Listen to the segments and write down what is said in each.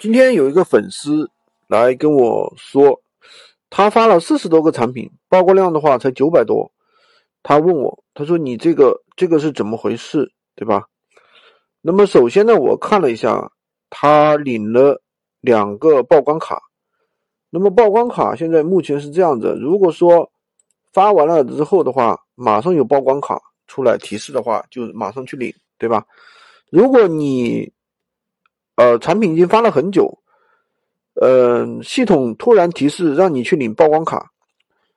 今天有一个粉丝来跟我说，他发了四十多个产品，曝光量的话才九百多。他问我，他说你这个这个是怎么回事，对吧？那么首先呢，我看了一下，他领了两个曝光卡。那么曝光卡现在目前是这样子，如果说发完了之后的话，马上有曝光卡出来提示的话，就马上去领，对吧？如果你呃，产品已经发了很久，呃，系统突然提示让你去领曝光卡，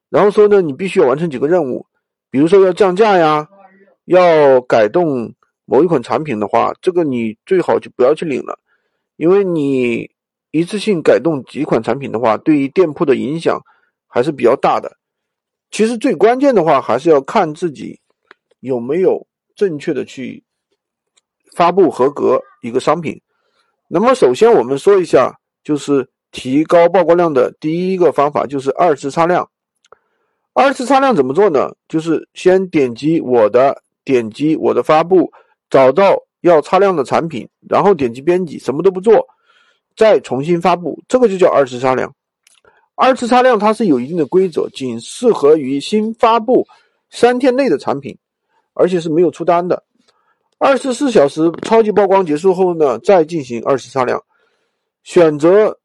然后说呢，你必须要完成几个任务，比如说要降价呀，要改动某一款产品的话，这个你最好就不要去领了，因为你一次性改动几款产品的话，对于店铺的影响还是比较大的。其实最关键的话，还是要看自己有没有正确的去发布合格一个商品。那么首先我们说一下，就是提高曝光量的第一个方法就是二次擦亮。二次擦亮怎么做呢？就是先点击我的，点击我的发布，找到要擦亮的产品，然后点击编辑，什么都不做，再重新发布，这个就叫二次擦亮。二次擦亮它是有一定的规则，仅适合于新发布三天内的产品，而且是没有出单的。二十四小时超级曝光结束后呢，再进行二次擦亮，选择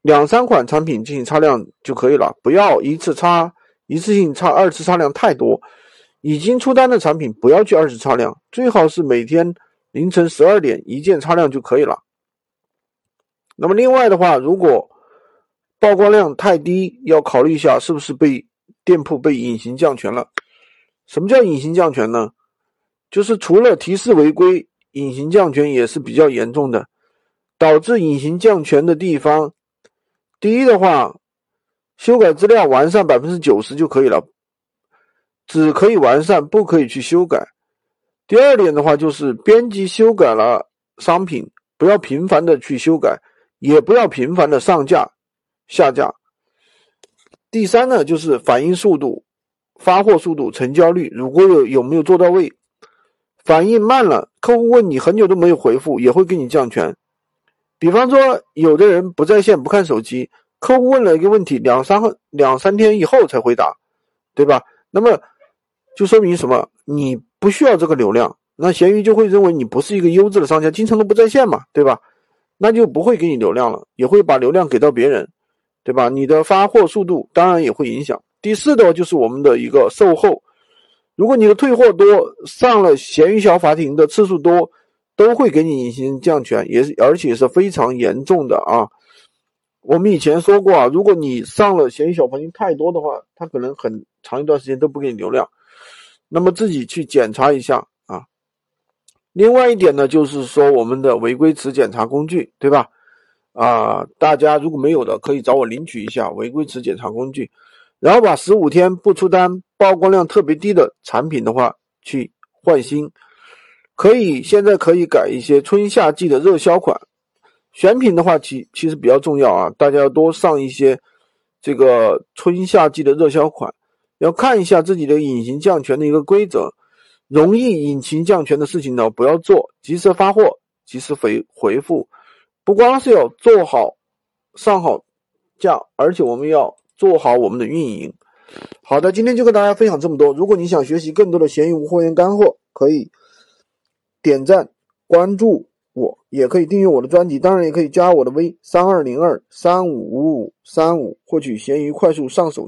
两三款产品进行擦亮就可以了，不要一次擦一次性擦二次擦亮太多。已经出单的产品不要去二次擦亮，最好是每天凌晨十二点一键擦亮就可以了。那么另外的话，如果曝光量太低，要考虑一下是不是被店铺被隐形降权了。什么叫隐形降权呢？就是除了提示违规，隐形降权也是比较严重的，导致隐形降权的地方，第一的话，修改资料完善百分之九十就可以了，只可以完善，不可以去修改。第二点的话，就是编辑修改了商品，不要频繁的去修改，也不要频繁的上架、下架。第三呢，就是反应速度、发货速度、成交率，如果有有没有做到位。反应慢了，客户问你很久都没有回复，也会给你降权。比方说，有的人不在线不看手机，客户问了一个问题，两三两三天以后才回答，对吧？那么就说明什么？你不需要这个流量，那闲鱼就会认为你不是一个优质的商家，经常都不在线嘛，对吧？那就不会给你流量了，也会把流量给到别人，对吧？你的发货速度当然也会影响。第四的就是我们的一个售后。如果你的退货多，上了闲鱼小法庭的次数多，都会给你隐形降权，也是而且是非常严重的啊。我们以前说过啊，如果你上了闲鱼小法庭太多的话，他可能很长一段时间都不给你流量。那么自己去检查一下啊。另外一点呢，就是说我们的违规词检查工具，对吧？啊，大家如果没有的，可以找我领取一下违规词检查工具。然后把十五天不出单、曝光量特别低的产品的话去换新，可以现在可以改一些春夏季的热销款，选品的话其其实比较重要啊，大家要多上一些这个春夏季的热销款，要看一下自己的隐形降权的一个规则，容易隐形降权的事情呢不要做，及时发货，及时回回复，不光是要做好上好架，而且我们要。做好我们的运营。好的，今天就跟大家分享这么多。如果你想学习更多的闲鱼无货源干货，可以点赞关注我，也可以订阅我的专辑，当然也可以加我的微三二零二三五五五三五，获取闲鱼快速上手。